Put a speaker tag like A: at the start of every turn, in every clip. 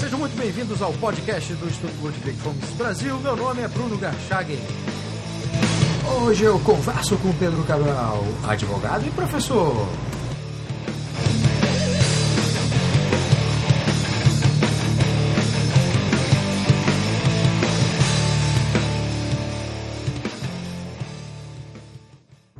A: Sejam muito bem-vindos ao podcast do Instituto Ludwig Fomes Brasil. Meu nome é Bruno Garchagen. Hoje eu converso com Pedro Cabral, advogado e professor.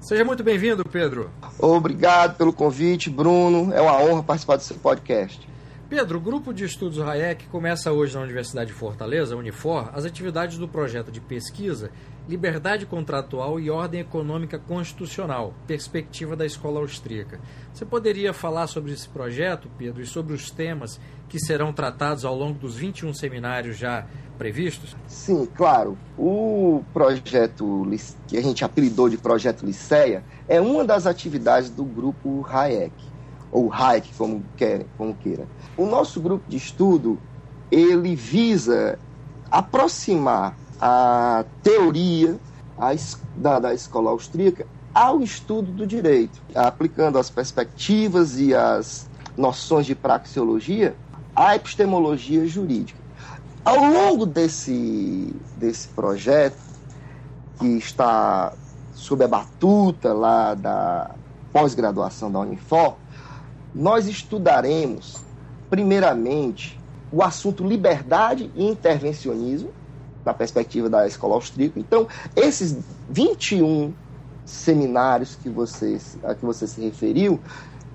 A: Seja muito bem-vindo, Pedro.
B: Obrigado pelo convite, Bruno. É uma honra participar desse podcast.
A: Pedro, o Grupo de Estudos Hayek começa hoje na Universidade de Fortaleza, Unifor, as atividades do projeto de pesquisa Liberdade Contratual e Ordem Econômica Constitucional, perspectiva da Escola Austríaca. Você poderia falar sobre esse projeto, Pedro, e sobre os temas que serão tratados ao longo dos 21 seminários já previstos?
B: Sim, claro. O projeto que a gente apelidou de Projeto Liceia é uma das atividades do Grupo Hayek, ou Hayek, como, quer, como queira. O nosso grupo de estudo, ele visa aproximar a teoria da, da escola austríaca ao estudo do direito, aplicando as perspectivas e as noções de praxeologia à epistemologia jurídica. Ao longo desse, desse projeto, que está sob a batuta lá da pós-graduação da Unifor, nós estudaremos, primeiramente, o assunto liberdade e intervencionismo, na perspectiva da escola austríaca. Então, esses 21 seminários que você, a que você se referiu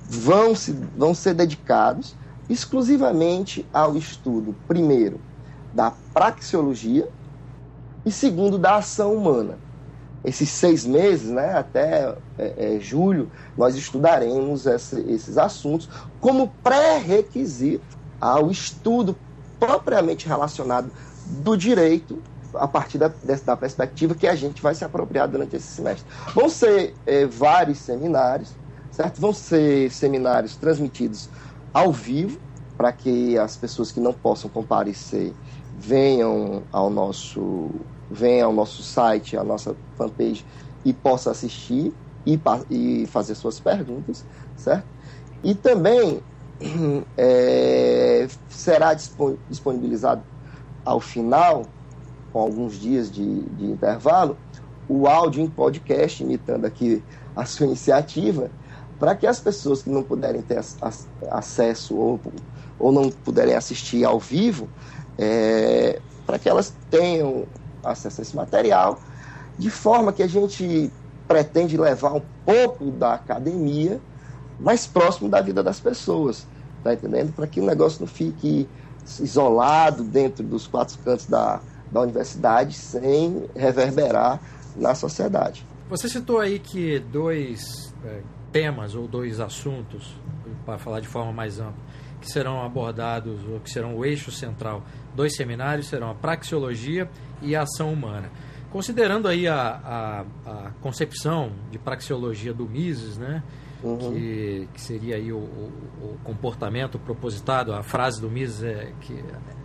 B: vão, se, vão ser dedicados exclusivamente ao estudo, primeiro, da praxeologia e, segundo, da ação humana. Esses seis meses, né, até é, é, julho, nós estudaremos esse, esses assuntos como pré-requisito ao estudo propriamente relacionado do direito a partir da, da perspectiva que a gente vai se apropriar durante esse semestre. Vão ser é, vários seminários, certo? Vão ser seminários transmitidos ao vivo, para que as pessoas que não possam comparecer venham ao nosso, venham ao nosso site, à nossa fanpage e possam assistir e, e fazer suas perguntas, certo? E também é, será disponibilizado ao final, com alguns dias de, de intervalo, o áudio em podcast, imitando aqui a sua iniciativa, para que as pessoas que não puderem ter acesso ou, ou não puderem assistir ao vivo, é, para que elas tenham acesso a esse material, de forma que a gente pretende levar um pouco da academia mais próximo da vida das pessoas, tá entendendo? Para que o negócio não fique isolado dentro dos quatro cantos da, da universidade sem reverberar na sociedade.
A: Você citou aí que dois é, temas ou dois assuntos, para falar de forma mais ampla, que serão abordados, ou que serão o eixo central dos seminários, serão a praxeologia e a ação humana. Considerando aí a, a, a concepção de praxeologia do Mises, né, uhum. que, que, seria aí o, o, o, comportamento propositado, a frase do Mises é que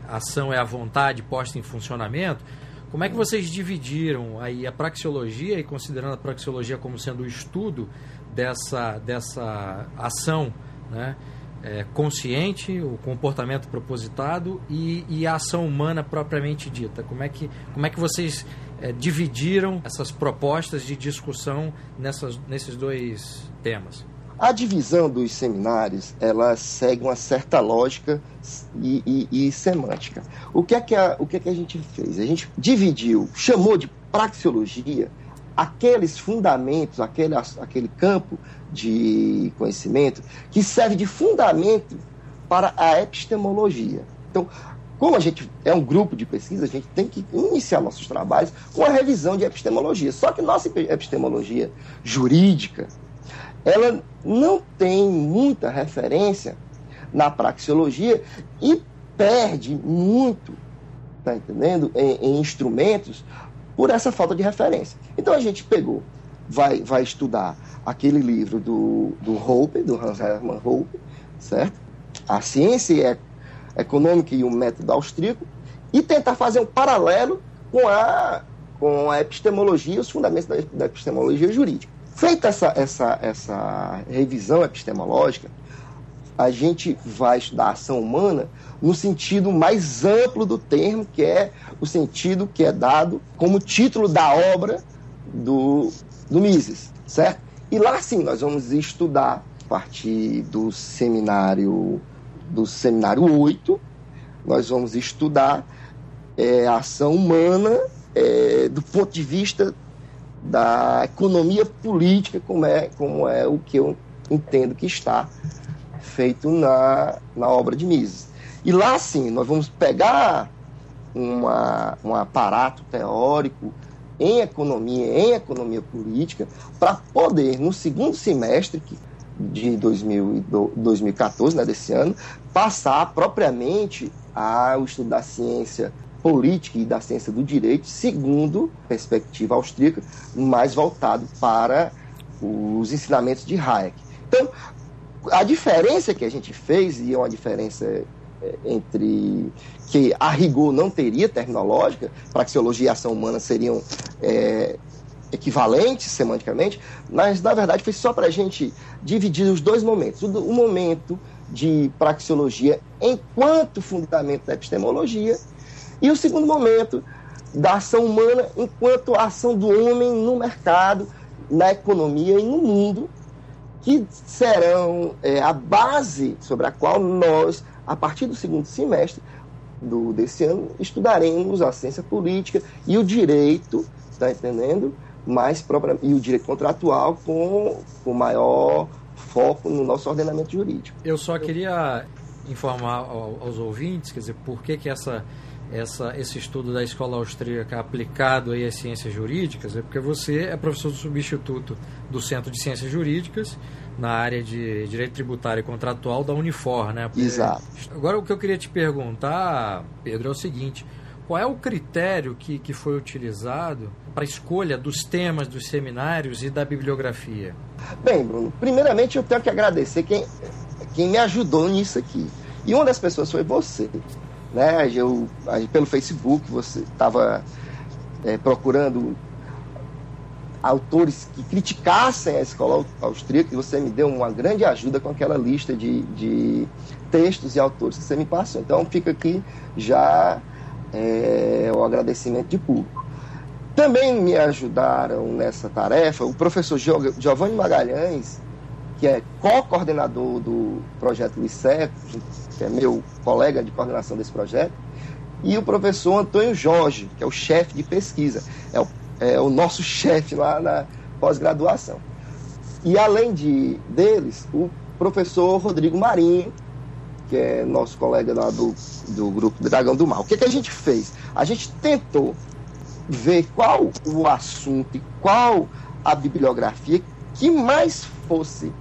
A: a ação é a vontade posta em funcionamento, como é que vocês dividiram aí a praxeologia e considerando a praxeologia como sendo o estudo dessa, dessa ação né, é, consciente, o comportamento propositado e, e, a ação humana propriamente dita? Como é que, como é que vocês é, dividiram essas propostas de discussão nessas, nesses dois temas?
B: A divisão dos seminários ela segue uma certa lógica e, e, e semântica. O que, é que a, o que é que a gente fez? A gente dividiu, chamou de praxeologia aqueles fundamentos, aquele, aquele campo de conhecimento que serve de fundamento para a epistemologia. Então, como a gente é um grupo de pesquisa, a gente tem que iniciar nossos trabalhos com a revisão de epistemologia. Só que nossa epistemologia jurídica, ela não tem muita referência na praxeologia e perde muito, tá entendendo? Em, em, instrumentos por essa falta de referência. Então a gente pegou, vai, vai estudar aquele livro do, do Hoppe, do Hans Hermann Hoppe, certo? A ciência econômica e o método austríaco, e tentar fazer um paralelo com a, com a epistemologia, os fundamentos da, da epistemologia jurídica. Feita essa, essa, essa revisão epistemológica, a gente vai estudar a ação humana no sentido mais amplo do termo, que é o sentido que é dado como título da obra do, do Mises, certo? E lá sim nós vamos estudar a partir do seminário do seminário 8, nós vamos estudar é, a ação humana é, do ponto de vista da economia política, como é, como é o que eu entendo que está feito na, na obra de Mises. E lá sim, nós vamos pegar uma, um aparato teórico em economia, em economia política, para poder, no segundo semestre de 2000, 2014, né, desse ano, passar propriamente ao estudo da ciência política e da ciência do direito, segundo perspectiva austríaca, mais voltado para os ensinamentos de Hayek. Então, a diferença que a gente fez, e é uma diferença entre que a rigor não teria terminológica, praxeologia e ação humana seriam é, equivalentes semanticamente, mas na verdade foi só para a gente dividir os dois momentos. O, o momento de praxeologia enquanto fundamento da epistemologia e o segundo momento da ação humana enquanto ação do homem no mercado, na economia e no mundo, que serão é, a base sobre a qual nós, a partir do segundo semestre do, desse ano, estudaremos a ciência política e o direito, está entendendo? Mais própria, e o direito contratual com o maior foco no nosso ordenamento jurídico.
A: Eu só queria informar aos ouvintes, quer dizer, por que, que essa essa, esse estudo da escola austríaca aplicado aí às ciências jurídicas é porque você é professor substituto do Centro de Ciências Jurídicas na área de Direito Tributário e Contratual da Unifor, né?
B: Porque Exato.
A: Agora, o que eu queria te perguntar, Pedro, é o seguinte... Qual é o critério que, que foi utilizado para a escolha dos temas dos seminários e da bibliografia?
B: Bem, Bruno, primeiramente eu tenho que agradecer quem, quem me ajudou nisso aqui. E uma das pessoas foi você né? Eu, pelo Facebook você estava é, procurando autores que criticassem a escola austríaca e você me deu uma grande ajuda com aquela lista de, de textos e autores que você me passou. Então fica aqui já é, o agradecimento de público. Também me ajudaram nessa tarefa o professor Giovanni Magalhães, que é co-coordenador do projeto Liceu, que é meu colega de coordenação desse projeto, e o professor Antônio Jorge, que é o chefe de pesquisa, é o, é o nosso chefe lá na pós-graduação. E além de deles, o professor Rodrigo Marinho, que é nosso colega lá do, do grupo Dragão do Mal. O que, que a gente fez? A gente tentou ver qual o assunto e qual a bibliografia que mais fosse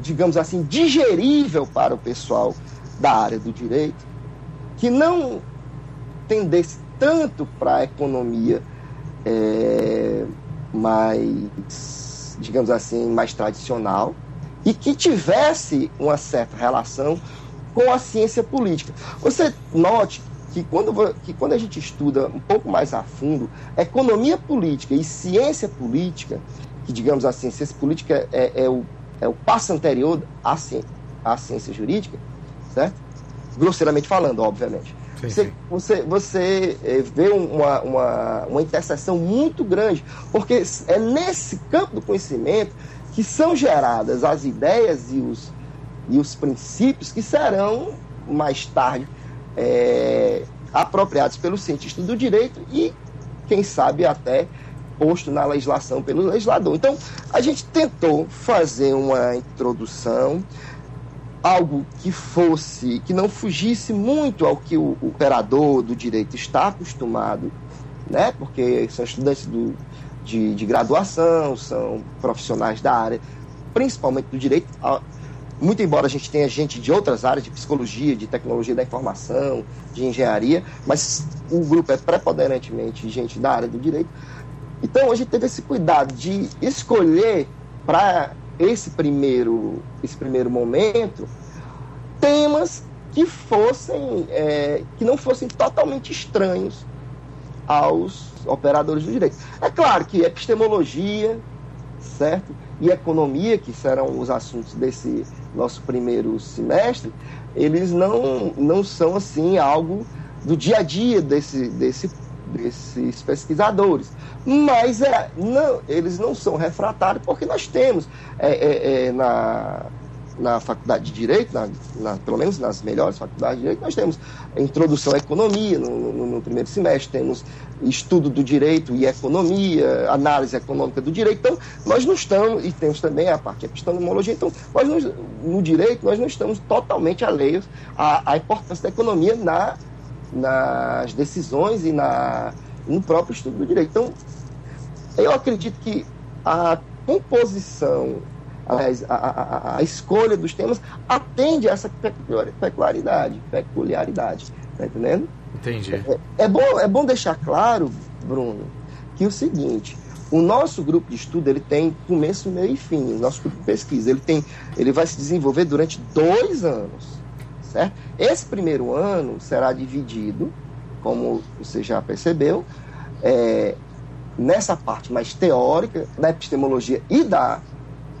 B: digamos assim, digerível para o pessoal da área do direito, que não tendesse tanto para a economia é, mais, digamos assim, mais tradicional, e que tivesse uma certa relação com a ciência política. Você note que quando, que quando a gente estuda um pouco mais a fundo, economia política e ciência política, que digamos assim, ciência política é, é o é o passo anterior à ciência, à ciência jurídica, certo? Grosseiramente falando, obviamente. Sim, você, sim. você, você é, vê uma, uma, uma interseção muito grande, porque é nesse campo do conhecimento que são geradas as ideias e os, e os princípios que serão, mais tarde, é, apropriados pelos cientistas do direito e, quem sabe, até posto na legislação pelo legislador. Então, a gente tentou fazer uma introdução, algo que fosse, que não fugisse muito ao que o operador do direito está acostumado, né? Porque são estudantes do, de, de graduação, são profissionais da área, principalmente do direito. Muito embora a gente tenha gente de outras áreas, de psicologia, de tecnologia da informação, de engenharia, mas o grupo é preponderantemente gente da área do direito. Então a gente teve esse cuidado de escolher para esse primeiro, esse primeiro momento temas que fossem é, que não fossem totalmente estranhos aos operadores do direito. É claro que epistemologia certo? E economia, que serão os assuntos desse nosso primeiro semestre, eles não, não são assim algo do dia a dia desse, desse, desses pesquisadores. Mas é, não, eles não são refratários porque nós temos é, é, é na, na faculdade de Direito, na, na, pelo menos nas melhores faculdades de Direito, nós temos introdução à economia no, no, no, primeiro semestre, temos estudo do direito e economia, análise econômica do direito. Então, nós não estamos, e temos também a parte epistemologia, então, nós não, no direito, nós não estamos totalmente alheios à, à importância da economia na, nas decisões e na, no próprio estudo do direito. Então, eu acredito que a composição a, a, a, escolha dos temas atende a essa peculiaridade, peculiaridade, tá entendendo?
A: Entendi.
B: É, é, bom, é bom deixar claro, Bruno, que o seguinte, o nosso grupo de estudo ele tem começo, meio e fim. O nosso grupo de pesquisa ele tem, ele vai se desenvolver durante dois anos, certo? Esse primeiro ano será dividido, como você já percebeu, é, nessa parte mais teórica da epistemologia e da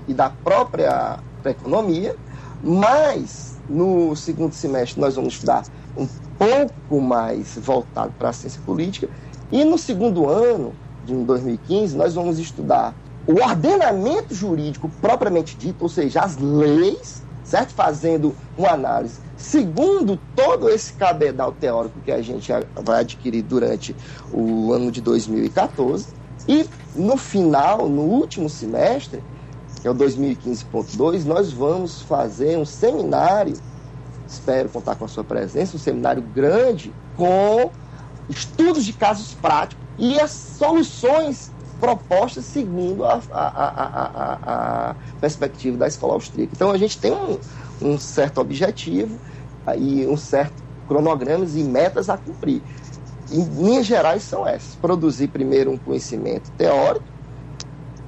B: e da própria economia, mas no segundo semestre nós vamos estudar um pouco mais voltado para a ciência política, e no segundo ano, de 2015, nós vamos estudar o ordenamento jurídico propriamente dito, ou seja, as leis, certo? Fazendo uma análise segundo todo esse cabedal teórico que a gente vai adquirir durante o ano de 2014. E no final, no último semestre, que é o 2015.2, nós vamos fazer um seminário, espero contar com a sua presença, um seminário grande com estudos de casos práticos e as soluções propostas segundo a, a, a, a perspectiva da escola austríaca. Então a gente tem um, um certo objetivo e um certo cronogramas e metas a cumprir. Em linhas gerais são essas: produzir primeiro um conhecimento teórico,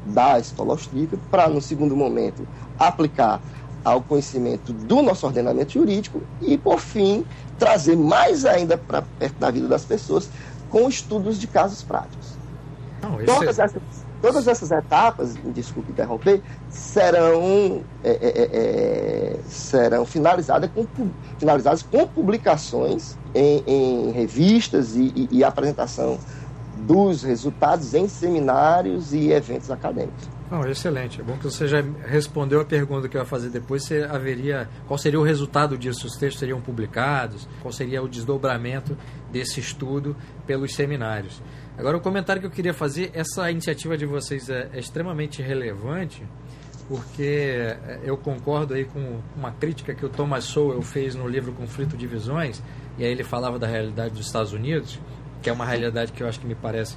B: da escola austríaca, para, no segundo momento, aplicar ao conhecimento do nosso ordenamento jurídico e, por fim, trazer mais ainda para perto da vida das pessoas com estudos de casos práticos. Não, todas, é... essas, todas essas etapas, desculpe interromper, serão, é, é, é, é, serão finalizadas, com, finalizadas com publicações em, em revistas e, e, e apresentação dos resultados em seminários e eventos acadêmicos.
A: Não, excelente. É bom que você já respondeu a pergunta que eu ia fazer depois. Se haveria, qual seria o resultado disso? Os textos seriam publicados? Qual seria o desdobramento desse estudo pelos seminários? Agora, o comentário que eu queria fazer: essa iniciativa de vocês é, é extremamente relevante, porque é, eu concordo aí com uma crítica que o Thomas Sowell fez no livro Conflito de Visões, e aí ele falava da realidade dos Estados Unidos que é uma realidade que eu acho que me parece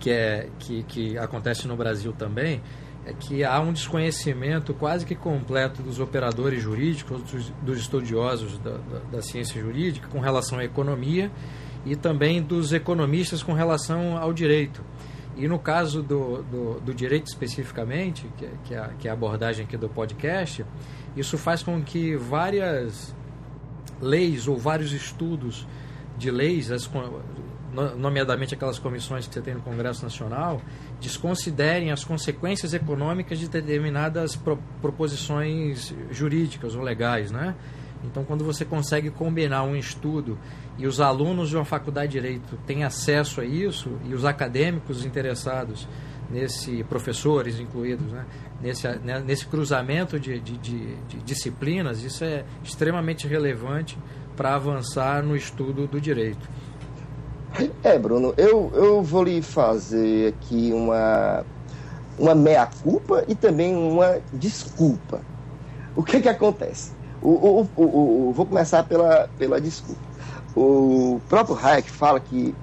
A: que, é, que, que acontece no Brasil também, é que há um desconhecimento quase que completo dos operadores jurídicos, dos, dos estudiosos da, da, da, ciência jurídica com relação à economia e também dos economistas com relação ao direito. E no caso do, do, do direito especificamente, que, que, é, a, que é a abordagem aqui do podcast, isso faz com que várias leis ou vários estudos de leis, as, nomeadamente aquelas comissões que você tem no Congresso Nacional, desconsiderem as consequências econômicas de determinadas pro, proposições jurídicas ou legais, né? Então, quando você consegue combinar um estudo e os alunos de uma faculdade de direito têm acesso a isso e os acadêmicos interessados nesse professores incluídos, né? nesse, né? nesse cruzamento de, de, de, de disciplinas, isso é extremamente relevante para avançar no estudo do direito.
B: É, Bruno, eu, eu vou lhe fazer aqui uma, uma meia-culpa e também uma desculpa. O que que acontece? O, o, o, o, vou começar pela, pela desculpa. O próprio Hayek fala que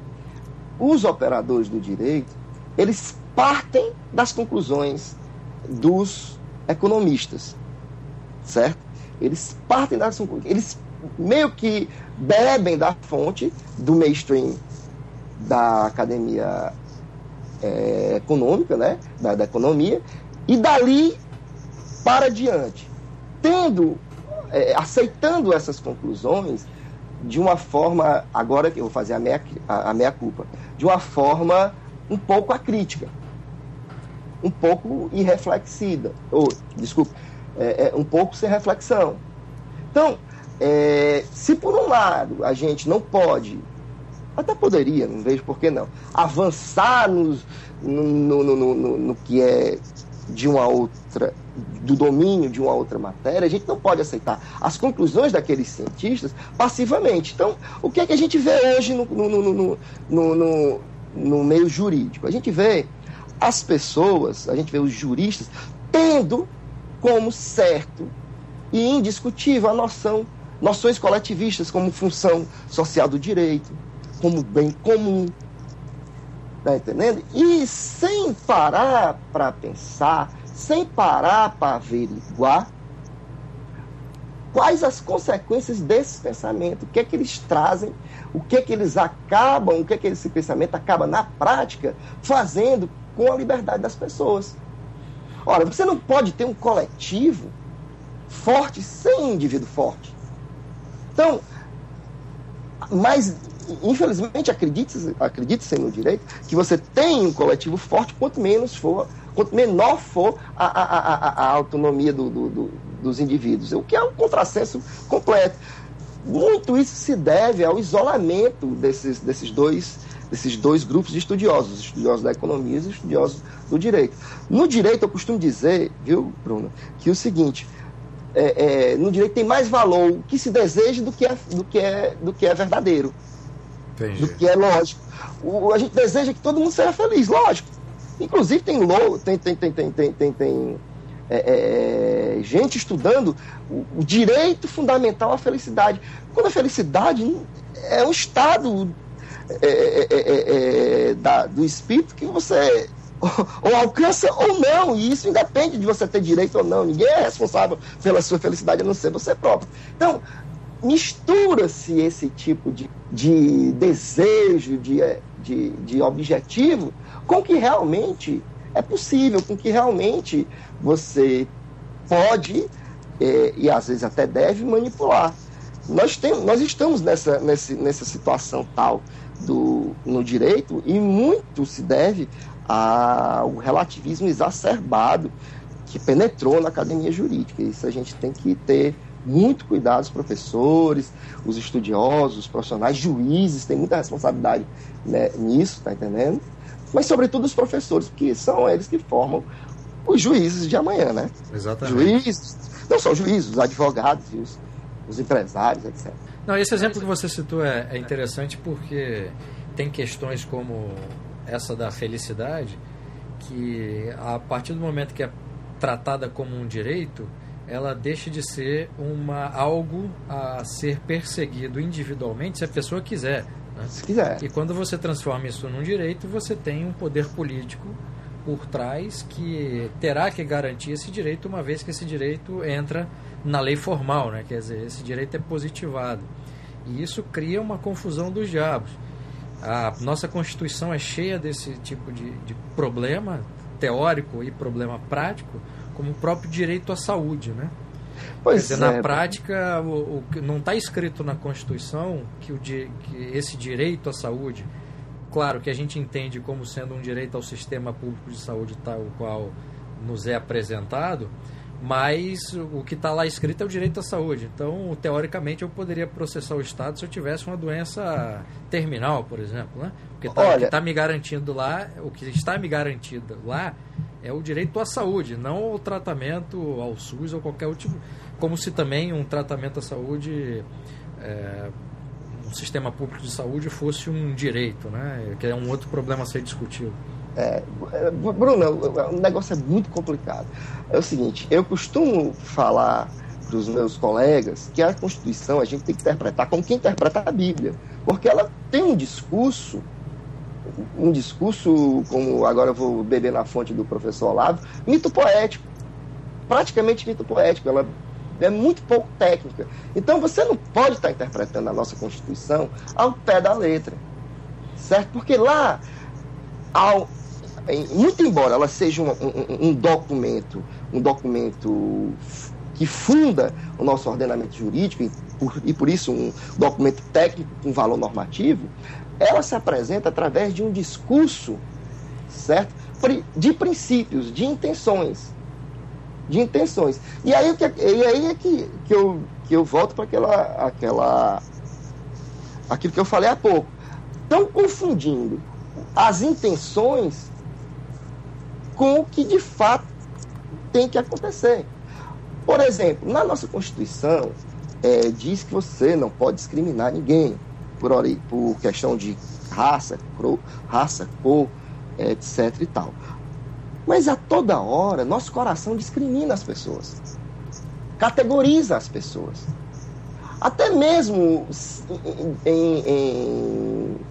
B: os operadores do direito, eles partem das conclusões dos economistas, certo? Eles partem das conclusões, eles meio que bebem da fonte do mainstream da academia é, econômica, né? Da, da, economia, e dali para diante, tendo, é, aceitando essas conclusões de uma forma, agora que eu vou fazer a minha, a, a minha culpa, de uma forma um pouco acrítica. um pouco irreflexida, ou, desculpe, é, é, um pouco sem reflexão. Então, é, se por um lado a gente não pode, até poderia, não vejo por que não, avançar nos, no, no, no, no, no que é de uma outra, do domínio de uma outra matéria, a gente não pode aceitar as conclusões daqueles cientistas passivamente. Então, o que é que a gente vê hoje no, no, no, no, no, meio jurídico? A gente vê as pessoas, a gente vê os juristas tendo como certo e indiscutível a noção, noções coletivistas como função social do direito, como bem comum, Tá entendendo? E sem parar para pensar, sem parar para averiguar quais as consequências desse pensamento, o que é que eles trazem, o que é que eles acabam, o que é que esse pensamento acaba na prática fazendo com a liberdade das pessoas. Ora, você não pode ter um coletivo forte sem indivíduo forte. Então, mas infelizmente, acredite-se acredite no direito, que você tem um coletivo forte quanto menos for, quanto menor for a, a, a, a autonomia do, do, do, dos indivíduos, o que é um contrassenso completo. Muito isso se deve ao isolamento desses, desses, dois, desses dois grupos de estudiosos, os estudiosos da economia e os estudiosos do direito. No direito, eu costumo dizer, viu, Bruno, que é o seguinte, é, é, no direito tem mais valor o que se deseja do que é, do que é, do que é verdadeiro. Entendi. do que é lógico. O, a gente deseja que todo mundo seja feliz, lógico. Inclusive tem tem tem tem tem tem, tem, tem é, é, gente estudando o, o, direito fundamental à felicidade. Quando a felicidade é um estado é, é, é, da, do espírito que você ou alcança ou não, e isso independe de você ter direito ou não. Ninguém é responsável pela sua felicidade a não ser você próprio. Então, mistura-se esse tipo de, de desejo, de, de, de objetivo, com que realmente é possível, com que realmente você pode é, e às vezes até deve manipular. Nós, tem, nós estamos nessa, nessa, nessa situação tal do, no direito e muito se deve ao relativismo exacerbado que penetrou na academia jurídica. Isso a gente tem que ter muito cuidado, os professores, os estudiosos, os profissionais, juízes, têm muita responsabilidade né, nisso, tá entendendo? Mas, sobretudo, os professores, porque são eles que formam os juízes de amanhã, né?
A: Exatamente.
B: Juízes, não só juízes, os advogados, os, os empresários, etc.
A: Não, esse exemplo que você citou é, é interessante porque tem questões como essa da felicidade que, a partir do momento que é tratada como um direito, ela deixa de ser uma algo a ser perseguido individualmente se a pessoa quiser. Né?
B: Se quiser.
A: E quando você transforma isso num direito, você tem um poder político por trás que terá que garantir esse direito uma vez que esse direito entra na lei formal, né? Quer dizer, esse direito é positivado. E isso cria uma confusão dos diabos. A nossa Constituição é cheia desse tipo de, de problema teórico e problema prático, como o próprio direito à saúde, né? Pois dizer, é. na prática, o, o, não está escrito na Constituição que, o, que esse direito à saúde, claro que a gente entende como sendo um direito ao sistema público de saúde tal qual nos é apresentado, mas o que está lá escrito é o direito à saúde. Então, teoricamente, eu poderia processar o Estado se eu tivesse uma doença terminal, por exemplo, né? Porque tá, Olha... o que está me garantindo lá, o que está me garantido lá é o direito à saúde, não o tratamento ao SUS ou qualquer outro tipo. Como se também um tratamento à saúde, é, um sistema público de saúde fosse um direito, né? Que é um outro problema a ser discutido.
B: É, Bruno, o negócio é muito complicado. É o seguinte, eu costumo falar para os meus colegas que a Constituição a gente tem que interpretar como quem interpreta a Bíblia, porque ela tem um discurso um discurso, como agora eu vou beber na fonte do professor Olavo, mito poético. Praticamente mito poético. Ela é muito pouco técnica. Então você não pode estar interpretando a nossa Constituição ao pé da letra. Certo? Porque lá, ao, muito embora ela seja um, um, um documento, um documento que funda o nosso ordenamento jurídico e por, e por isso um documento técnico com valor normativo, ela se apresenta através de um discurso, certo? de princípios, de intenções. De intenções. E aí, e aí é que, que, eu, que eu volto para aquela, aquela. aquilo que eu falei há pouco. Estão confundindo as intenções com o que de fato tem que acontecer. Por exemplo, na nossa Constituição, é, diz que você não pode discriminar ninguém por, por questão de raça, cro, raça, cor, etc e tal. Mas a toda hora, nosso coração discrimina as pessoas, categoriza as pessoas. Até mesmo em, em,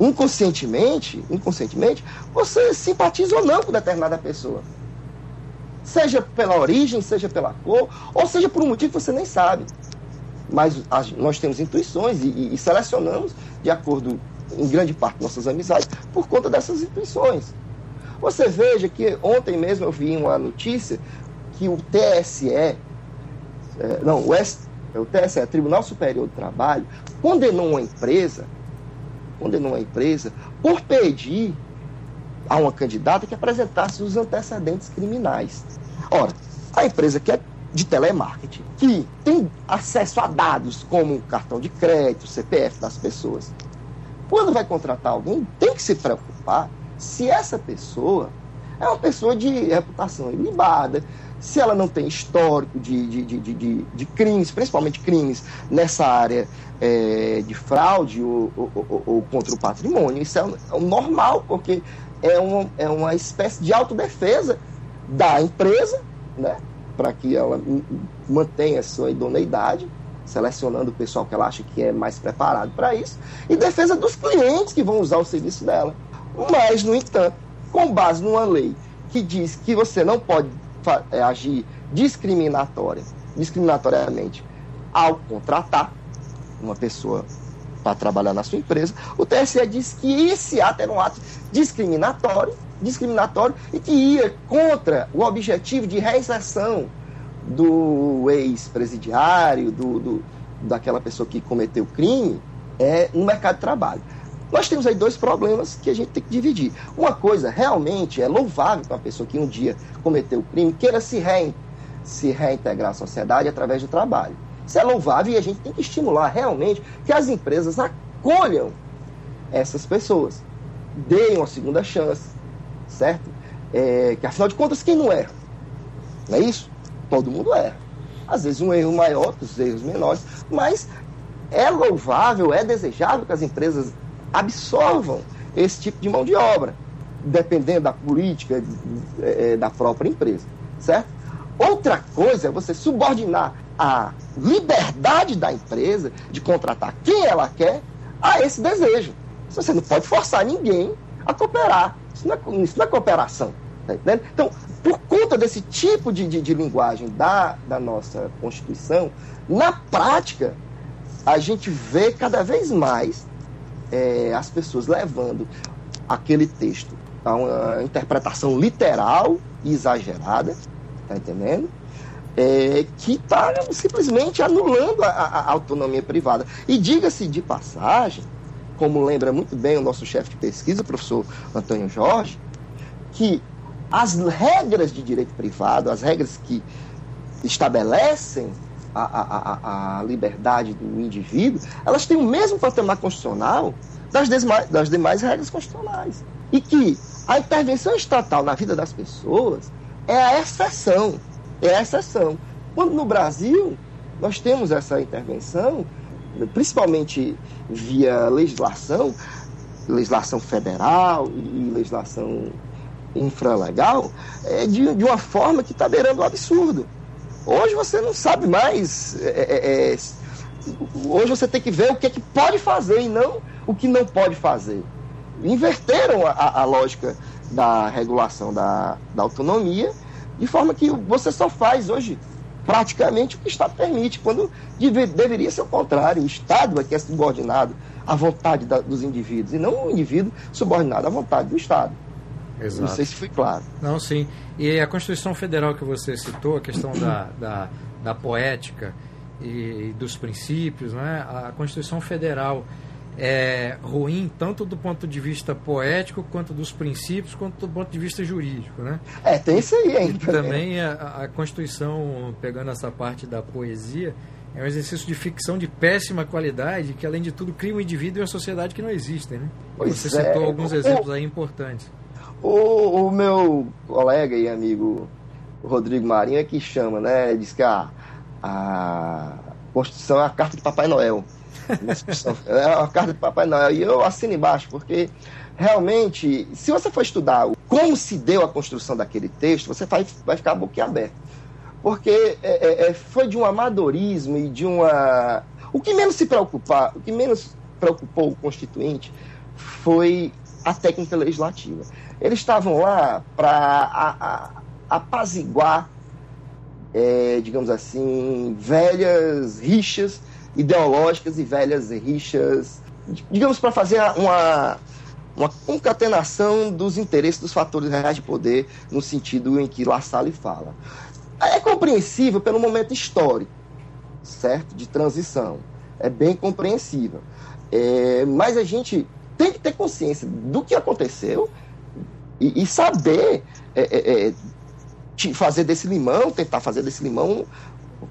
B: inconscientemente, inconscientemente, você simpatiza ou não com determinada pessoa. Seja pela origem, seja pela cor, ou seja por um motivo que você nem sabe. Mas nós temos intuições e, e selecionamos de acordo, em grande parte, nossas amizades por conta dessas intuições. Você veja que ontem mesmo eu vi uma notícia que o TSE, é, não, o, S, o TSE, Tribunal Superior do Trabalho, condenou uma empresa condenou uma empresa por pedir a uma candidata que apresentasse os antecedentes criminais. Ora, a empresa que é de telemarketing, que tem acesso a dados como cartão de crédito, CPF das pessoas, quando vai contratar alguém, tem que se preocupar se essa pessoa é uma pessoa de reputação ilibada, se ela não tem histórico de, de, de, de, de crimes, principalmente crimes nessa área é, de fraude ou, ou, ou, ou, contra o patrimônio, isso é, é normal, porque é uma, é uma espécie de autodefesa da empresa, né, para que ela mantenha sua idoneidade, selecionando o pessoal que ela acha que é mais preparado para isso, e defesa dos clientes que vão usar o serviço dela. Mas, no entanto, com base numa lei que diz que você não pode é, agir discriminatória, discriminatoriamente ao contratar uma pessoa para trabalhar na sua empresa, o TSE diz que esse ato era um ato discriminatório, discriminatório e que ia contra o objetivo de reinserção do ex-presidiário, do, do, daquela pessoa que cometeu crime, é, no mercado de trabalho. Nós temos aí dois problemas que a gente tem que dividir. Uma coisa realmente é louvável para uma pessoa que um dia cometeu o crime queira se, rein, se reintegrar à sociedade através do trabalho. Isso é louvável e a gente tem que estimular realmente que as empresas acolham essas pessoas. Deem uma segunda chance, certo? É, que afinal de contas, quem não erra? Não é isso? Todo mundo erra. Às vezes um erro maior que os erros menores, mas é louvável, é desejável que as empresas absorvam esse tipo de mão de obra, dependendo da política é, da própria empresa, certo? Outra coisa é você subordinar a liberdade da empresa de contratar quem ela quer a esse desejo. Você não pode forçar ninguém a cooperar. Isso não é, isso não é cooperação. Tá então, por conta desse tipo de, de, de linguagem da, da nossa Constituição, na prática, a gente vê cada vez mais é, as pessoas levando aquele texto a uma interpretação literal e exagerada, tá entendendo? É, que está simplesmente anulando a, a, autonomia privada. E diga-se de passagem, como lembra muito bem o nosso chefe de pesquisa, professor Antônio Jorge, que as regras de direito privado, as regras que estabelecem a, a, a, liberdade do indivíduo, elas têm o mesmo patamar constitucional das demais, das demais regras constitucionais. E que a intervenção estatal na vida das pessoas é a exceção. É a exceção. Quando no Brasil nós temos essa intervenção, principalmente via legislação, legislação federal e legislação infralegal, é de, de uma forma que está beirando o absurdo. Hoje você não sabe mais. É, é, é, hoje você tem que ver o que, é que pode fazer e não o que não pode fazer. Inverteram a, a lógica da regulação da, da autonomia, de forma que você só faz hoje praticamente o que o Estado permite, quando deve, deveria ser o contrário. O Estado é que é subordinado à vontade da, dos indivíduos, e não o indivíduo subordinado à vontade do Estado. Exato. Não sei se foi claro.
A: Não, sim. E a Constituição Federal que você citou, a questão da, da, da poética e, e dos princípios, né? a Constituição Federal é ruim tanto do ponto de vista poético quanto dos princípios quanto do ponto de vista jurídico, né?
B: É, tem isso aí ainda.
A: E também a, a Constituição, pegando essa parte da poesia, é um exercício de ficção de péssima qualidade que, além de tudo, cria um indivíduo e uma sociedade que não existem, né? Pois Você é. citou alguns exemplos aí importantes.
B: O, o, meu colega e amigo Rodrigo Marinho é que chama, né? Diz que a, a Constituição é a carta de Papai Noel. É a carta de Papai Noel. E eu assino embaixo, porque realmente, se você for estudar como se deu a construção daquele texto, você vai, vai ficar boquiaberto. Porque é, é, é, foi de um amadorismo e de uma. O que menos se preocupar, o que menos preocupou o constituinte foi a técnica legislativa. Eles estavam lá para apaziguar, é, digamos assim, velhas rixas ideológicas e velhas rixas, digamos, para fazer uma, uma concatenação dos interesses dos fatores reais de poder, no sentido em que La Salle fala. É compreensível pelo momento histórico, certo? De transição. É bem compreensível. É, mas a gente tem que ter consciência do que aconteceu e, e saber é, é, é fazer desse limão, tentar fazer desse limão,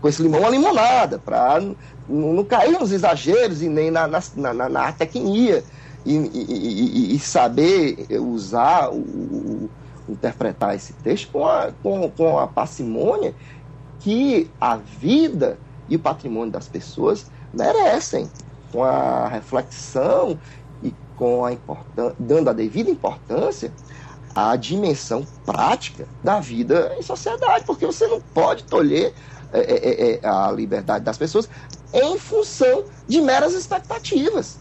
B: com esse limão uma limonada, para não, não cair nos exageros e nem na, na, na, na tecnia e, e, e, saber usar, o, o, interpretar esse texto com a, com, com a parcimônia que a vida e o patrimônio das pessoas merecem, com a reflexão e com a dando a devida importância à dimensão prática da vida em sociedade, porque você não pode tolher é, é, é, a liberdade das pessoas em função de meras expectativas.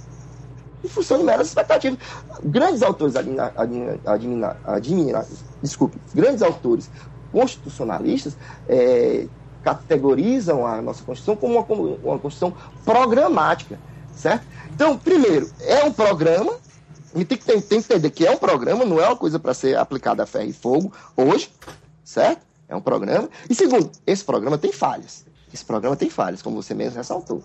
B: Em função de meras expectativas. Grandes autores desculpe, grandes autores constitucionalistas é, categorizam a nossa Constituição como uma, uma Constituição programática, certo? Então, primeiro, é um programa, e tem que, tem, tem que entender que é um programa, não é uma coisa para ser aplicada a ferro e fogo hoje, certo? É um programa. E segundo, esse programa tem falhas. Esse programa tem falhas, como você mesmo ressaltou.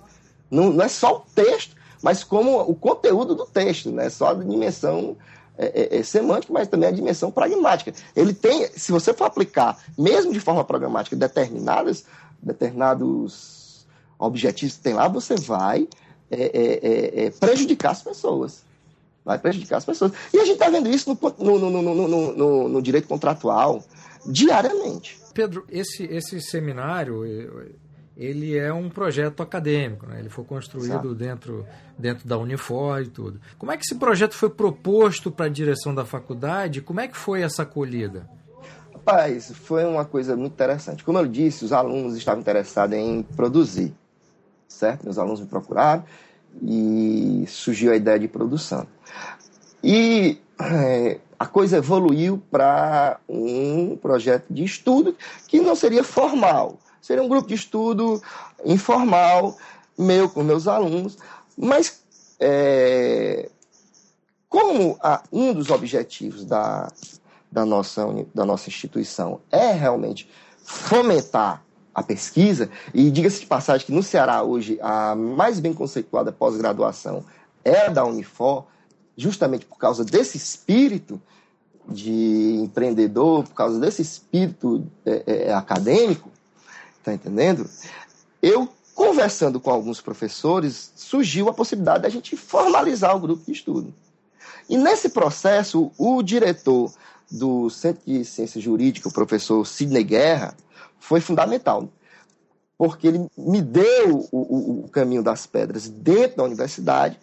B: Não, não é só o texto, mas como o conteúdo do texto, não é só a dimensão é, é, é semântica, mas também a dimensão pragmática. Ele tem, se você for aplicar, mesmo de forma programática, determinadas, determinados objetivos que tem lá, você vai é, é, é, prejudicar as pessoas. Vai prejudicar as pessoas. E a gente está vendo isso no, no, no, no, direito contratual diariamente.
A: Pedro, esse, esse seminário, ele é um projeto acadêmico, né? ele foi construído dentro, dentro da Unifor e tudo. Como é que esse projeto foi proposto para a direção da faculdade? Como é que foi essa acolhida?
B: Rapaz, foi uma coisa muito interessante. Como eu disse, os alunos estavam interessados em produzir, certo? Meus alunos me procuraram e surgiu a ideia de produção. E é, a coisa evoluiu para um projeto de estudo que não seria formal, seria um grupo de estudo informal, meu com meus alunos, mas é, como a, um dos objetivos da, da, nossa, da nossa instituição é realmente fomentar a pesquisa, e diga-se de passagem que no Ceará hoje a mais bem conceituada pós-graduação é da Unifor, justamente por causa desse espírito de empreendedor, por causa desse espírito é, é, acadêmico, tá entendendo? Eu, conversando com alguns professores, surgiu a possibilidade da gente formalizar o grupo de estudo. E nesse processo, o diretor do Centro de Ciência Jurídica, o professor Sidney Guerra, foi fundamental. Porque ele me deu o, o, o caminho das pedras dentro da universidade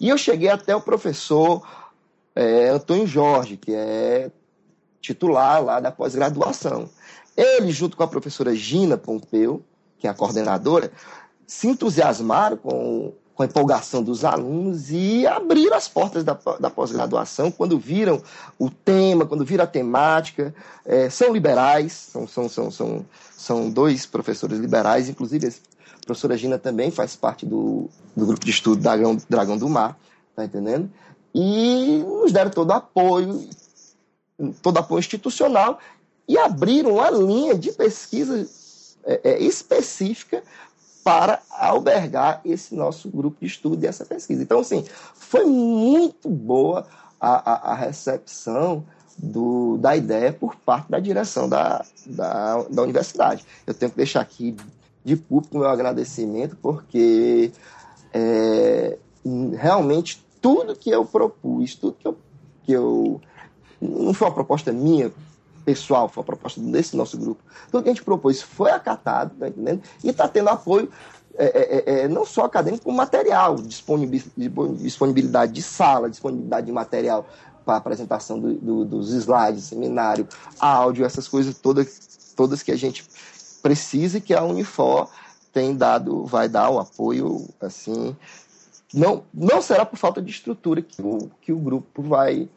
B: e eu cheguei até o professor é, Antônio Jorge, que é titular lá da pós-graduação. Ele, junto com a professora Gina Pompeu, que é a coordenadora, se entusiasmaram com, com a empolgação dos alunos e abriram as portas da, da pós-graduação quando viram o tema, quando viram a temática. É, são liberais, são, são, são, são, são dois professores liberais, inclusive professora Gina também faz parte do, do grupo de estudo Dragão, Dragão do Mar, tá entendendo? E nos deram todo apoio, todo apoio institucional e abriram uma linha de pesquisa é, é, específica para albergar esse nosso grupo de estudo e essa pesquisa. Então, assim, foi muito boa a, a, a recepção do, da ideia por parte da direção da, da, da universidade. Eu tenho que deixar aqui de público meu agradecimento, porque é, realmente tudo que eu propus, tudo que eu, que eu. Não foi uma proposta minha pessoal, foi uma proposta desse nosso grupo. Tudo que a gente propôs foi acatado, tá entendendo? E está tendo apoio é, é, é, é, não só acadêmico, como material, disponibilidade de sala, disponibilidade de material para apresentação do, do, dos slides, seminário, áudio, essas coisas todas, todas que a gente precisa e que a Unifor tem dado, vai dar o apoio, assim, não, não será por falta de estrutura que o, que o grupo vai,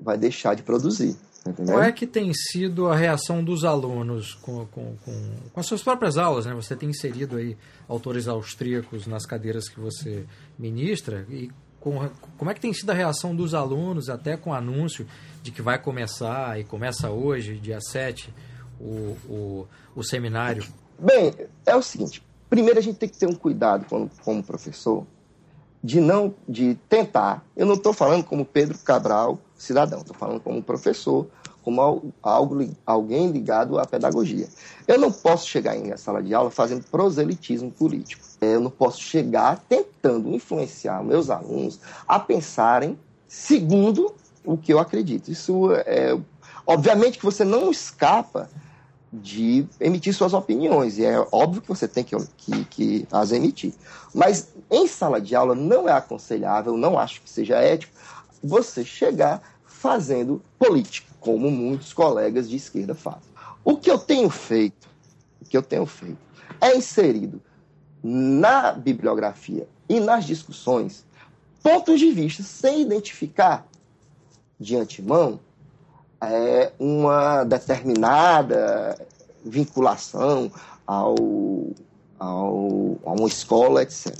B: vai deixar de produzir.
A: Entendeu? Qual é que tem sido a reação dos alunos com, com, com, com, as suas próprias aulas? Né? Você tem inserido aí autores austríacos nas cadeiras que você ministra e com, como é que tem sido a reação dos alunos até com o anúncio de que vai começar e começa hoje, dia 7, o, o, o seminário?
B: Bem, é o seguinte, primeiro a gente tem que ter um cuidado como, como professor de não de tentar. Eu não estou falando como Pedro Cabral, cidadão, estou falando como professor, como algo, alguém ligado à pedagogia. Eu não posso chegar em sala de aula fazendo proselitismo político. Eu não posso chegar tentando influenciar meus alunos a pensarem segundo o que eu acredito. Isso é. Obviamente que você não escapa de emitir suas opiniões, e é óbvio que você tem que, que, que, as emitir. Mas em sala de aula não é aconselhável, não acho que seja ético, você chegar fazendo política, como muitos colegas de esquerda fazem. O que eu tenho feito, o que eu tenho feito é inserido na bibliografia e nas discussões pontos de vista sem identificar de antemão é, uma determinada vinculação ao, ao, a uma escola, etc.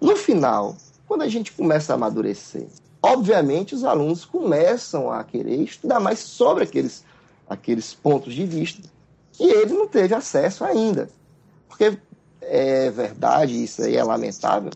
B: No final, quando a gente começa a amadurecer, obviamente os alunos começam a querer estudar mais sobre aqueles, aqueles pontos de vista que ele não teve acesso ainda. Porque é verdade, isso aí é lamentável,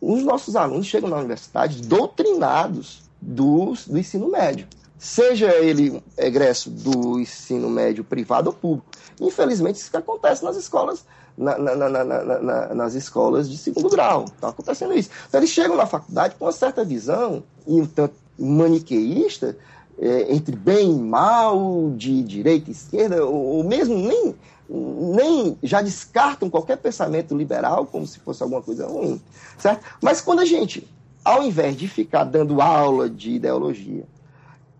B: os nossos alunos chegam na universidade doutrinados do, do ensino médio seja ele egresso do ensino médio privado ou público. Infelizmente, isso que acontece nas escolas, na, na, na, nas escolas de segundo grau. Está acontecendo isso. Então, eles chegam na faculdade com uma certa visão, e um tanto maniqueísta, é, entre bem e mal, de direita e esquerda, ou, ou mesmo nem, nem já descartam qualquer pensamento liberal como se fosse alguma coisa ruim, certo? Mas quando a gente, ao invés de ficar dando aula de ideologia,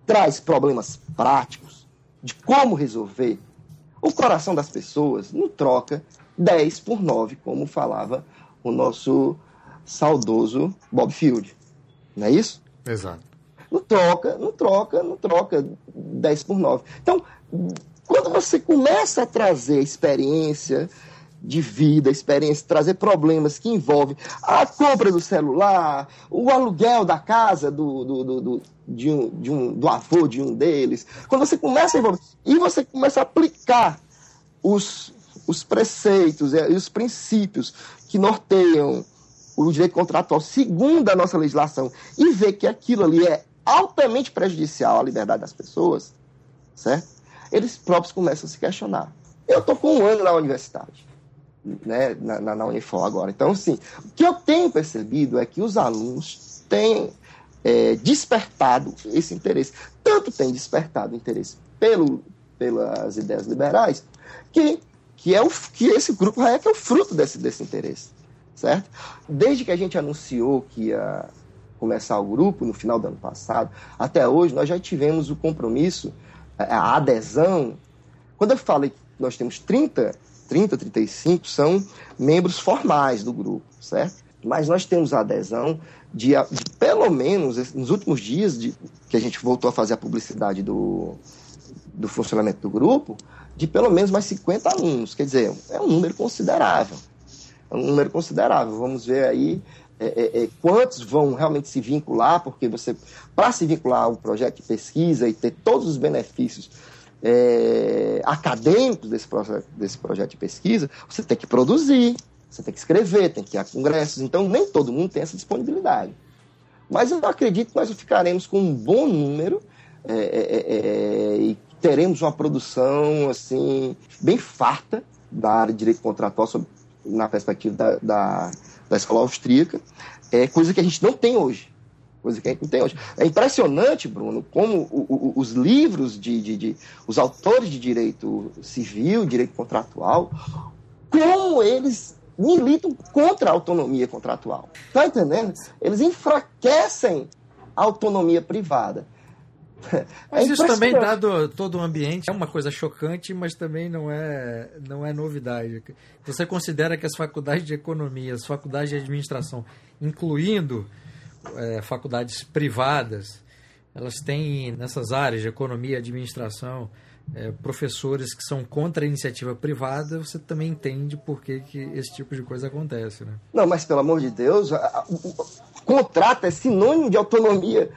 B: traz problemas práticos de como resolver, o coração das pessoas não troca 10 por 9, como falava o nosso saudoso Bob Field. Não é isso?
A: Exato.
B: Não troca, não troca, não troca 10 por 9. Então, quando você começa a trazer experiência de vida, experiência, trazer problemas que envolvem a compra do celular, o aluguel da casa do, do, do, do de um, de um, do avô de um deles. Quando você começa a envolver, e você começa a aplicar os, os preceitos e os princípios que norteiam o direito contratual segundo a nossa legislação e ver que aquilo ali é altamente prejudicial à liberdade das pessoas, certo? Eles próprios começam a se questionar. Eu estou com um ano na universidade né, na, na, na Unifor agora. Então, assim, o que eu tenho percebido é que os alunos têm é, despertado esse interesse. Tanto tem despertado interesse pelo, pelas ideias liberais, que, que, é o, que esse grupo que é o fruto desse, desse interesse. Certo? Desde que a gente anunciou que ia começar o grupo no final do ano passado, até hoje, nós já tivemos o compromisso, a adesão. Quando eu falei que nós temos 30 30, 35 são membros formais do grupo, certo? Mas nós temos a adesão de, de pelo menos, nos últimos dias de, que a gente voltou a fazer a publicidade do, do funcionamento do grupo, de pelo menos mais 50 alunos. Quer dizer, é um número considerável. É um número considerável. Vamos ver aí é, é, é quantos vão realmente se vincular, porque você, para se vincular ao projeto de pesquisa e ter todos os benefícios é, acadêmicos desse projeto, desse projeto de pesquisa, você tem que produzir, Você tem que escrever, tem que ir a congressos, então nem todo mundo tem essa disponibilidade. Mas eu acredito que nós ficaremos com um bom número é, é, é, é, e teremos uma produção assim bem farta da área de direito contratual na perspectiva da, da, da escola austríaca, é coisa que a gente não tem hoje. Coisa que a gente não tem hoje. É impressionante, Bruno, como o, o, os livros de, de, de, os autores de direito civil, direito contratual, como eles militam contra a autonomia contratual. Tá entendendo? Eles enfraquecem a autonomia privada.
A: É mas isso também, dado todo o ambiente, é uma coisa chocante, mas também não é, não é novidade. Você considera que as faculdades de economia, as faculdades de administração, incluindo é, faculdades privadas, elas têm nessas áreas de economia e administração é, professores que são contra a iniciativa privada, você também entende por que, que esse tipo de coisa acontece, né?
B: Não, mas pelo amor de Deus, a, a, contrato é sinônimo de autonomia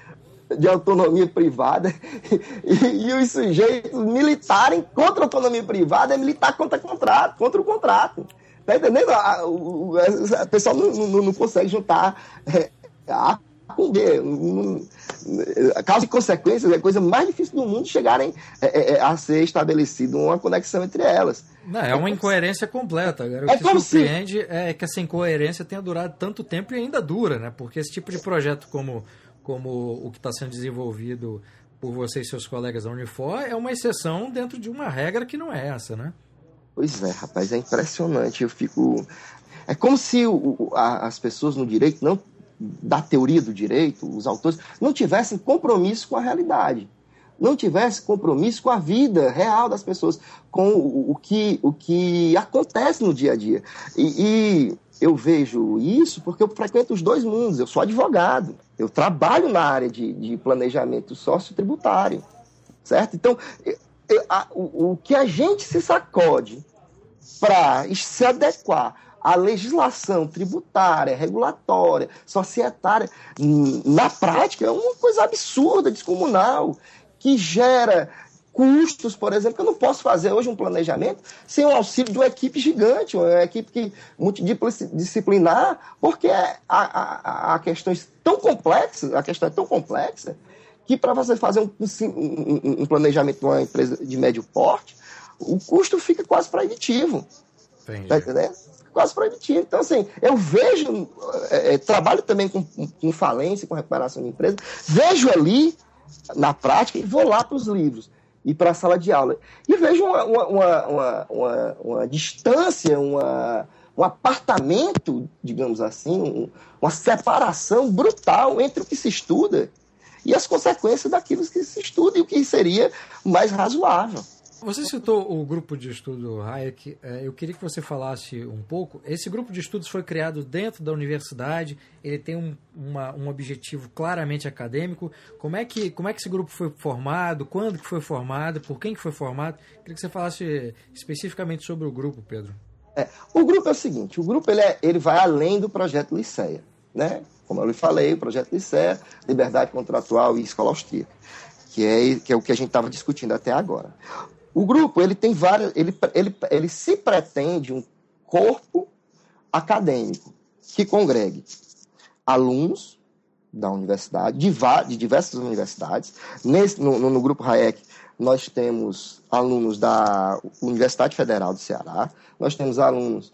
B: de autonomia privada e, e, os sujeitos militarem contra a autonomia privada é militar contra contrato, contra o contrato. Tá entendendo? A, o, a, pessoa não, não, não, consegue juntar é, A com B. A causa e consequências é a coisa mais difícil do mundo chegarem é, é, é a ser estabelecida uma conexão entre elas.
A: Não, é uma incoerência completa. Agora, o é que surpreende se... é que essa incoerência tenha durado tanto tempo e ainda dura, né? Porque esse tipo de projeto como como o que está sendo desenvolvido por você e seus colegas da Unifor, é uma exceção dentro de uma regra que não é essa, né?
B: Pois é, rapaz, é impressionante. Eu fico. É como se o, a, as pessoas no direito, não da teoria do direito, os autores, não tivessem compromisso com a realidade. Não tivessem compromisso com a vida real das pessoas, com o, que, o que acontece no dia a dia. E, e eu vejo isso porque eu frequento os dois mundos. Eu sou advogado, eu trabalho na área de, de planejamento sociotributário, certo? Então, eu, a, o, o que a gente se sacode para se adequar à legislação tributária, regulatória, societária, na prática, é uma coisa absurda, descomunal, que gera custos, por exemplo, que eu não posso fazer hoje um planejamento sem o auxílio de uma equipe gigante, uma equipe que, multidisciplinar, porque a, a, a questão é tão complexa, a questão é tão complexa, que para você fazer um, um, um, planejamento de uma empresa de médio porte, o custo fica quase proibitivo. Entendi. Tá entendendo? Quase proibitivo. Então, assim, eu vejo, é, é, trabalho também com, com falência, com recuperação de empresa, vejo ali na prática e vou lá para os livros ir para a sala de aula. E vejo uma, uma, uma, uma, uma distância, uma, um apartamento, digamos assim, um, uma separação brutal entre o que se estuda e as consequências daquilo que se estuda e o que seria mais razoável.
A: Você citou o grupo de estudo Hayek. É, eu queria que você falasse um pouco. Esse grupo de estudos foi criado dentro da universidade. Ele tem um, uma, um objetivo claramente acadêmico. Como é que como é que esse grupo foi formado? Quando que foi formado? Por quem que foi formado? Eu queria que você falasse especificamente sobre o grupo, Pedro.
B: É, o grupo é o seguinte. O grupo ele, é, ele vai além do projeto Liceia, né? Como eu lhe falei, o projeto Liceia, liberdade contratual e escola austríaca, que é, que é o que a gente estava discutindo até agora. O grupo ele tem várias, ele, ele, ele se pretende um corpo acadêmico que congregue alunos da universidade, de, de diversas universidades. Nesse, no, no, grupo Hayek, nós temos alunos da Universidade Federal do Ceará, nós temos alunos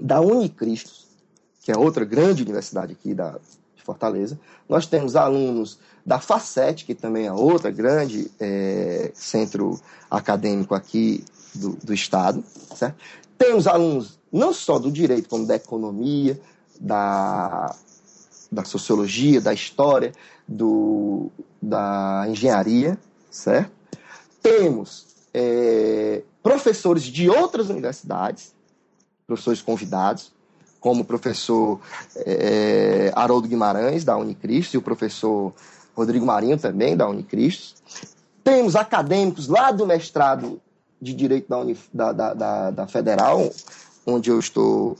B: da Unicristo, que é outra grande universidade aqui da, Fortaleza, nós temos alunos da FACET, que também é outra grande é, centro acadêmico aqui do, do Estado. Certo? Temos alunos não só do direito, como da economia, da, da sociologia, da história, do, da engenharia, certo? Temos é, professores de outras universidades, professores convidados, como o professor é, Haroldo Guimarães, da Unicristo, e o professor Rodrigo Marinho também, da Unicristo. Temos acadêmicos lá do mestrado de Direito da, Unif, da, da, da, da, Federal, onde eu estou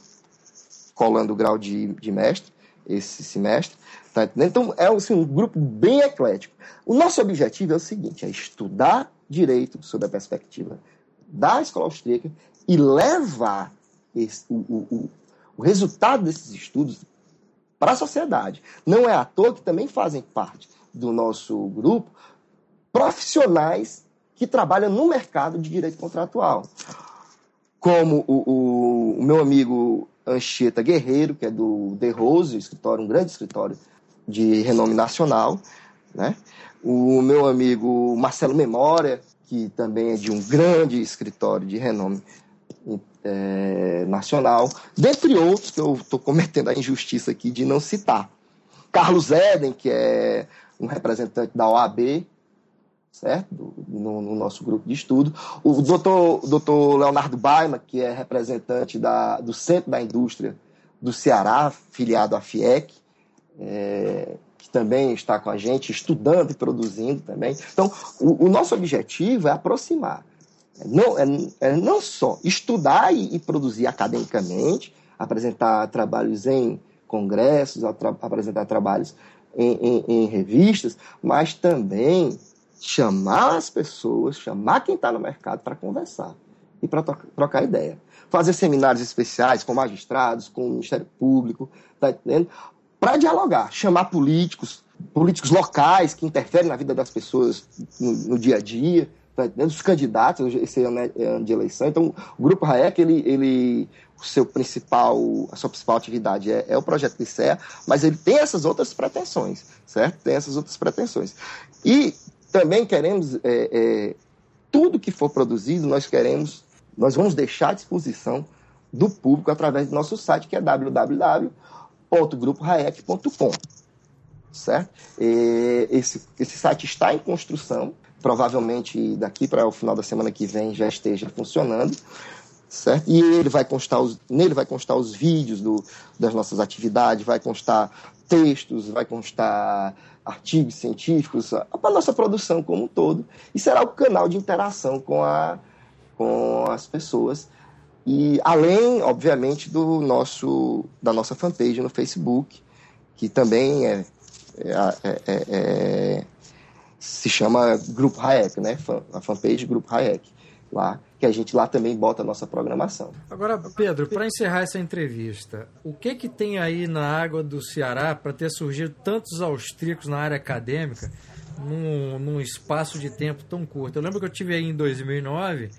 B: colando o grau de, de mestre esse semestre. Tá então, é assim, um grupo bem eclético. O nosso objetivo é o seguinte, é estudar direito sob a perspectiva da escola austríaca e levar esse, o, o, o resultado desses estudos para a sociedade. Não é à toa que também fazem parte do nosso grupo profissionais que trabalham no mercado de direito contratual. Como o, o, o meu amigo Anchieta Guerreiro, que é do The Rose, escritório, um grande escritório de renome nacional, né? o meu amigo Marcelo Memória, que também é de um grande escritório de renome é, nacional, dentre outros que eu estou cometendo a injustiça aqui de não citar. Carlos Eden, que é um representante da OAB, certo? No, no, nosso grupo de estudo. O doutor, doutor Leonardo Baima, que é representante da, do Centro da Indústria do Ceará, filiado à FIEC, é, que também está com a gente, estudando e produzindo também. Então, o, o nosso objetivo é aproximar. Não, é, é não só estudar e, e, produzir academicamente, apresentar trabalhos em congressos, apresentar trabalhos em, em, em revistas, mas também chamar as pessoas, chamar quem está no mercado para conversar e para trocar ideia. Fazer seminários especiais com magistrados, com o Ministério Público, tá entendendo? Para dialogar, chamar políticos, políticos locais que interferem na vida das pessoas no, no dia a dia, tá entendendo? Os candidatos, esse ano é ano de eleição. Então, o Grupo Raek, ele, ele, seu principal, a sua principal atividade é, é o projeto Licea, mas ele tem essas outras pretensões, certo? Tem essas outras pretensões. E também queremos, é, é, tudo que for produzido, nós queremos, nós vamos deixar à disposição do público através do nosso site, que é www.gruporaec.com. Certo? Esse, esse site está em construção, provavelmente daqui para o final da semana que vem já esteja funcionando. Certo? E ele vai constar os, nele vai constar os vídeos do, das nossas atividades, vai constar textos, vai constar artigos científicos, a nossa produção como um todo, e será o canal de interação com, a, com as pessoas. E além, obviamente, do nosso, da nossa fanpage no Facebook, que também é, é, é, é, é se chama Grupo Hayek, né? A fanpage Grupo Hayek lá, que a gente lá também bota a nossa programação.
A: Agora, Pedro, para encerrar essa entrevista, o que que tem aí na água do Ceará para ter surgido tantos austríacos na área acadêmica num, num espaço de tempo tão curto? Eu lembro que eu tive aí em 2009,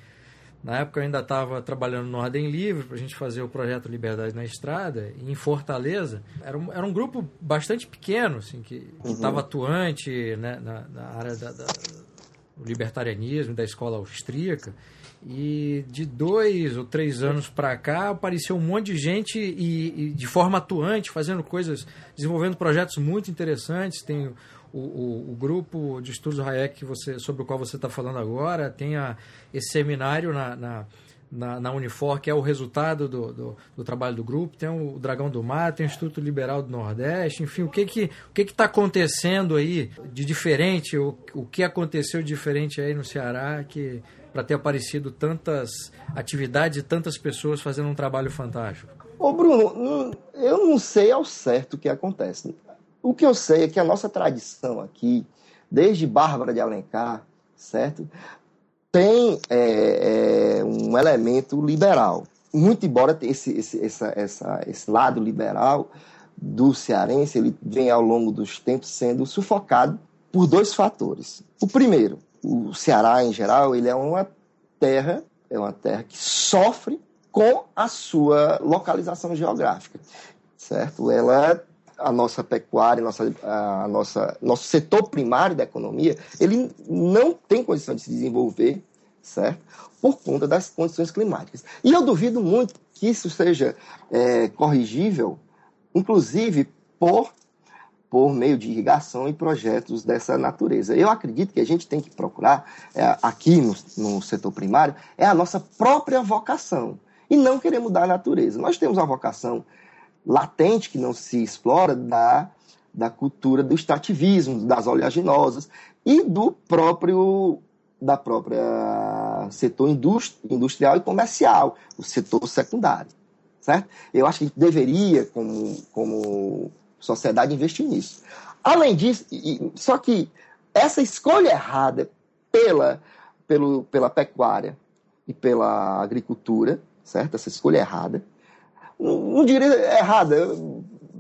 A: na época eu ainda estava trabalhando no Ordem Livre para a gente fazer o projeto Liberdade na Estrada, em Fortaleza. Era um, era um grupo bastante pequeno, assim, que estava uhum. atuante né, na, na área da, da o libertarianismo da escola austríaca. E de dois ou três anos para cá apareceu um monte de gente e, e, de forma atuante, fazendo coisas, desenvolvendo projetos muito interessantes. Tem o, o, o grupo de estudos Hayek que você, sobre o qual você está falando agora, tem a, esse seminário na, na na, na, Unifor, que é o resultado do, do, do, trabalho do grupo, tem o Dragão do Mar, tem o Instituto Liberal do Nordeste, enfim, o que que o que está acontecendo aí de diferente, o, o que aconteceu de diferente aí no Ceará que para ter aparecido tantas atividades e tantas pessoas fazendo um trabalho fantástico?
B: Ô Bruno, eu não sei ao certo o que acontece. O que eu sei é que a nossa tradição aqui, desde Bárbara de Alencar, certo? tem é, é, um elemento liberal. Muito embora esse, esse, essa, essa, esse lado liberal do cearense ele vem ao longo dos tempos sendo sufocado por dois fatores. O primeiro, o Ceará em geral, ele é uma terra, é uma terra que sofre com a sua localização geográfica, certo? Ela a nossa pecuária, nossa, a nossa, nosso setor primário da economia, ele não tem condição de se desenvolver, certo? Por conta das condições climáticas. E eu duvido muito que isso seja é, corrigível, inclusive por, por meio de irrigação e projetos dessa natureza. Eu acredito que a gente tem que procurar, é, aqui no, no setor primário, é a nossa própria vocação. E não querer mudar a natureza. Nós temos a vocação latente que não se explora da, da cultura do extrativismo, das oleaginosas e do próprio da própria setor industrial e comercial, o setor secundário, certo? Eu acho que a gente deveria, como, como sociedade, investir nisso. Além disso, e, só que essa escolha errada pela, pelo, pela pecuária e pela agricultura, certo? Essa escolha errada. Não, diria errada,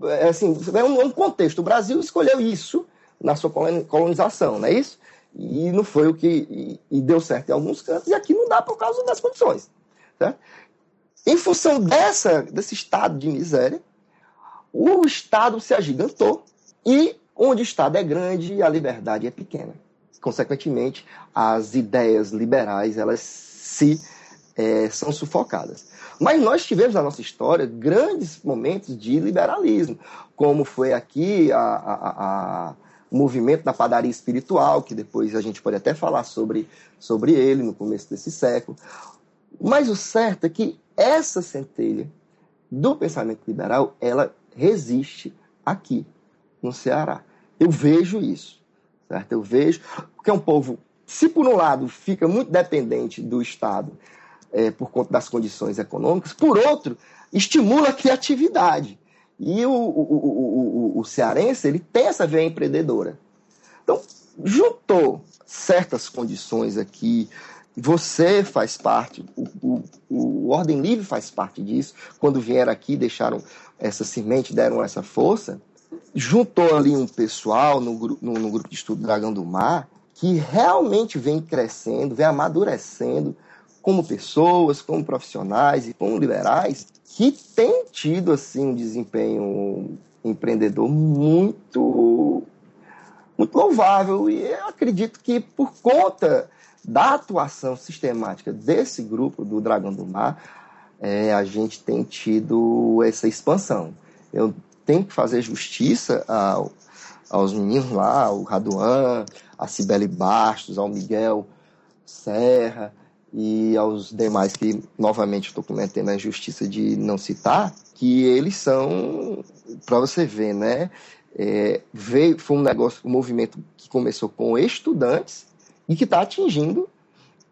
B: é assim, é um, é um contexto. O Brasil escolheu isso na sua colonização, não é isso? E não foi o que. E, e deu certo em alguns cantos, e aqui não dá por causa das condições. Certo? Em função dessa, desse estado de miséria, o Estado se agigantou e onde o Estado é grande, a liberdade é pequena. Consequentemente, as ideias liberais elas se é, são sufocadas. Mas nós tivemos na nossa história grandes momentos de liberalismo, como foi aqui a, a, a movimento da padaria espiritual, que depois a gente pode até falar sobre, sobre ele no começo desse século. Mas o certo é que essa centelha do pensamento liberal, ela resiste aqui, no Ceará. Eu vejo isso, certo? Eu vejo que é um povo, se por um lado fica muito dependente do Estado é, por conta das condições econômicas, por outro, estimula a criatividade. E o, o, o, o, cearense ele tem essa veia empreendedora. Então, juntou certas condições aqui, você faz parte, o, o, Ordem Livre faz parte disso. Quando vieram aqui, deixaram essa semente, deram essa força. Juntou ali um pessoal no, no, no grupo de estudo Dragão do Mar que realmente vem crescendo, vem amadurecendo como pessoas, como profissionais e como liberais, que tem tido assim um desempenho empreendedor muito muito louvável e eu acredito que por conta da atuação sistemática desse grupo do Dragão do Mar, é, a gente tem tido essa expansão. Eu tenho que fazer justiça ao, aos meninos lá, ao Raduan, a Cibele Bastos, ao Miguel Serra e aos demais que, novamente, estou cometendo a injustiça de não citar, que eles são, para você ver, né? É, veio, foi um negócio, um movimento que começou com estudantes e que está atingindo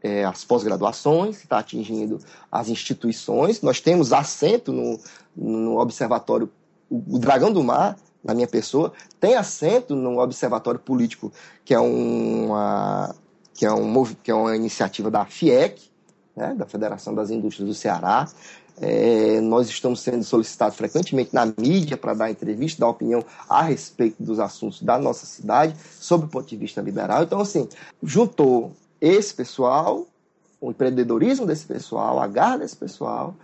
B: é, as pós-graduações, está atingindo as instituições. Nós temos assento no, no Observatório, o, o Dragão do Mar, na minha pessoa, tem assento no Observatório Político, que é uma, que é um, que é uma iniciativa da FIEC, né, da Federação das Indústrias do Ceará. É, nós estamos sendo solicitados frequentemente na mídia para dar entrevista, dar opinião a respeito dos assuntos da nossa cidade, sob o ponto de vista liberal. Então, assim, juntou esse pessoal, o empreendedorismo desse pessoal, a garra desse pessoal,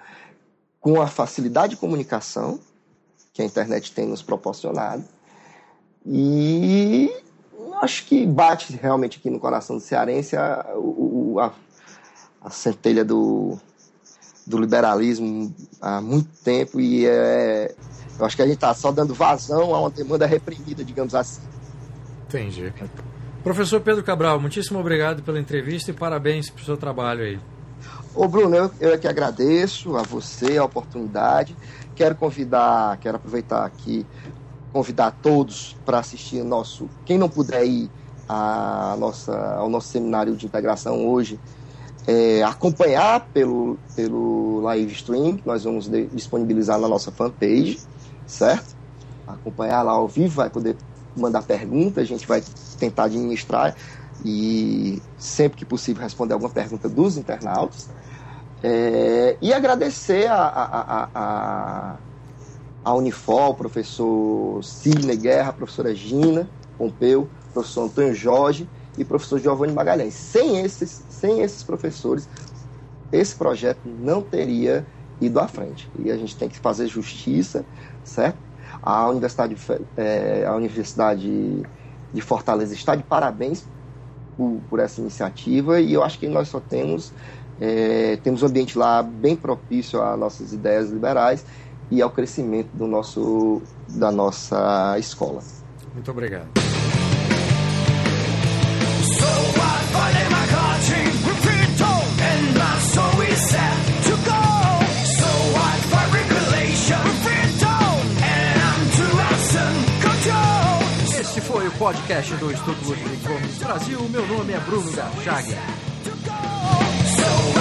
B: com a facilidade de comunicação que a internet tem nos proporcionado. E acho que bate realmente aqui no coração do cearense a, a, a centelha do, do liberalismo há muito tempo e é, eu acho que a gente está só dando vazão a uma demanda reprimida, digamos assim.
A: Entendi. Professor Pedro Cabral, muitíssimo obrigado pela entrevista e parabéns pelo seu trabalho aí.
B: Ô Bruno, eu, eu é que agradeço a você a oportunidade. Quero convidar, quero aproveitar aqui, convidar todos para assistir nosso. Quem não puder ir a nossa, ao nosso seminário de integração hoje, é, acompanhar pelo, pelo live stream, que nós vamos disponibilizar na nossa fanpage, certo? Acompanhar lá ao vivo, vai poder mandar perguntas, a gente vai tentar administrar e sempre que possível responder alguma pergunta dos internautas. É, e agradecer a, a, a Unifol, professor Sidney Guerra, professora Gina Pompeu, professor Antônio Jorge e professor Giovanni Magalhães. Sem esses, sem esses professores, esse projeto não teria ido à frente. E a gente tem que fazer justiça, certo? A Universidade, é, a Universidade de Fortaleza está de parabéns por, por, essa iniciativa e eu acho que nós só temos é, temos um ambiente lá bem propício às nossas ideias liberais e ao crescimento do nosso, da nossa escola.
A: Muito obrigado. Esse foi o podcast do Instituto Ludwig Gomes Brasil. Meu nome é Bruno Garchaga. So